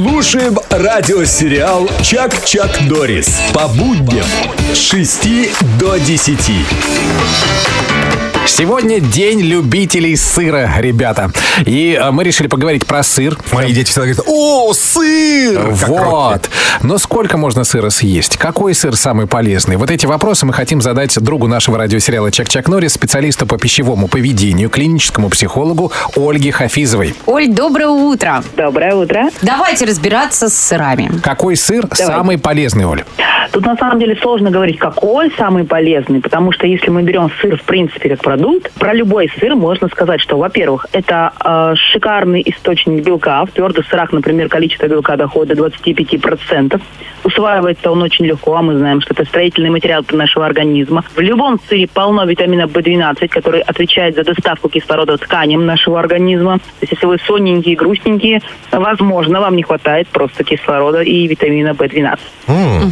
Слушаем радиосериал «Чак-Чак Дорис» по будням с 6 до 10. Сегодня день любителей сыра, ребята. И э, мы решили поговорить про сыр. Мои дети всегда говорят, о, сыр! Как Вот. Но сколько можно сыра съесть? Какой сыр самый полезный? Вот эти вопросы мы хотим задать другу нашего радиосериала Чак-Чак Норрис, специалисту по пищевому поведению, клиническому психологу Ольге Хафизовой. Оль, доброе утро. Доброе утро. Давайте разбираться с сырами. Какой сыр самый полезный, Оль? Тут на самом деле сложно говорить, какой самый полезный, потому что если мы берем сыр в принципе как продукт, про любой сыр можно сказать, что, во-первых, это э, шикарный источник белка. В твердых сырах, например, количество белка доходит до 25%. Усваивается он очень легко, а мы знаем, что это строительный материал для нашего организма. В любом сыре полно витамина В12, который отвечает за доставку кислорода тканям нашего организма. То есть если вы сонненькие, грустненькие, возможно, вам не хватает просто кислорода и витамина В12.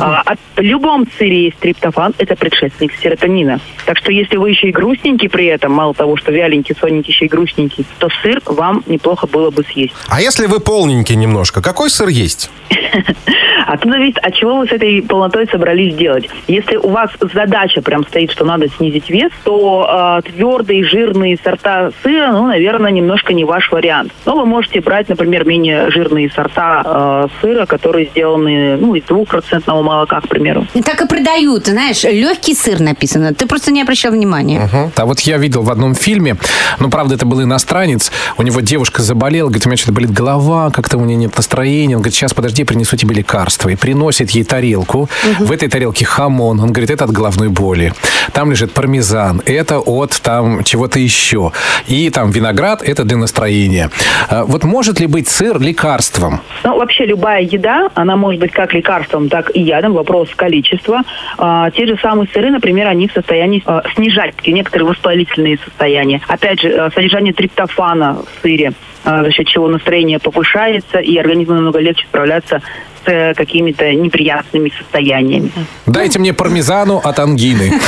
А, а в любом сыре есть триптофан, это предшественник серотонина. Так что если вы еще и грустненький при этом, мало того, что вяленький, сонненький, еще и грустненький, то сыр вам неплохо было бы съесть. А если вы полненький немножко, какой сыр есть? А тут зависит, от чего вы с этой полнотой собрались делать. Если у вас задача прям стоит, что надо снизить вес, то э, твердые, жирные сорта сыра, ну, наверное, немножко не ваш вариант. Но вы можете брать, например, менее жирные сорта э, сыра, которые сделаны ну, из двухпроцентного молока, к примеру. Так и продают, знаешь, легкий сыр написано. Ты просто не обращал внимания. А вот я видел в одном фильме, ну, правда, это был иностранец, у него девушка заболела, говорит, у меня что-то болит голова, как-то у меня нет настроения. Он говорит, сейчас, подожди, я принесу тебе лекарство. И приносит ей тарелку. В этой тарелке хамон. Он говорит, это от головной боли. Там лежит пармезан. Это от там чего-то еще. И там виноград, это для настроения. А Вот может ли быть сыр лекарством? Ну, вообще любая еда, она может быть как лекарством, так и ядом. Вопрос количества. А, те же самые сыры, например, они в состоянии а, снижать некоторые воспалительные состояния. Опять же, а, содержание триптофана в сыре, а, за счет чего настроение повышается, и организму намного легче справляться с э, какими-то неприятными состояниями. Дайте мне пармезану от ангины.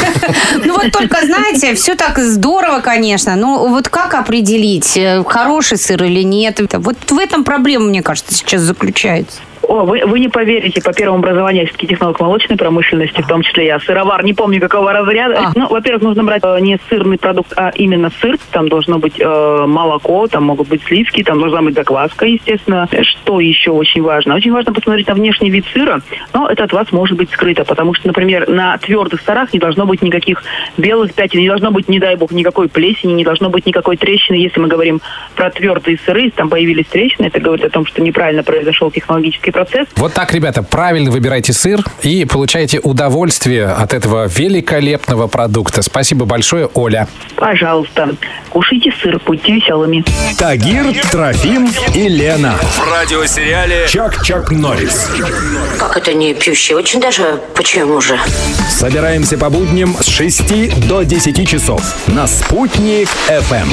Ну вот только, знаете, все так здорово, конечно. Но вот как определить, э, хороший сыр или нет? Вот в этом проблема, мне кажется, сейчас заключается. О, вы, вы не поверите, по первому образованию я все-таки технолог молочной промышленности, в том числе я сыровар, не помню какого разряда. А. Ну, во-первых, нужно брать э, не сырный продукт, а именно сыр. Там должно быть э, молоко, там могут быть сливки, там должна быть закваска, естественно. Что еще очень важно? Очень важно посмотреть на внешний вид сыра, но это от вас может быть скрыто, потому что, например, на твердых сырах не должно быть никаких белых пятен, не должно быть, не дай бог, никакой плесени, не должно быть никакой трещины. Если мы говорим про твердые сыры, если там появились трещины, это говорит о том, что неправильно произошел технологический процесс. Вот так, ребята, правильно выбирайте сыр и получайте удовольствие от этого великолепного продукта. Спасибо большое, Оля. Пожалуйста, кушайте сыр, будьте веселыми. Тагир, Трофим и Лена. В радиосериале «Чак-Чак Норрис». Как это не пьющий? Очень даже почему же? Собираемся по будням с 6 до 10 часов на «Спутник FM.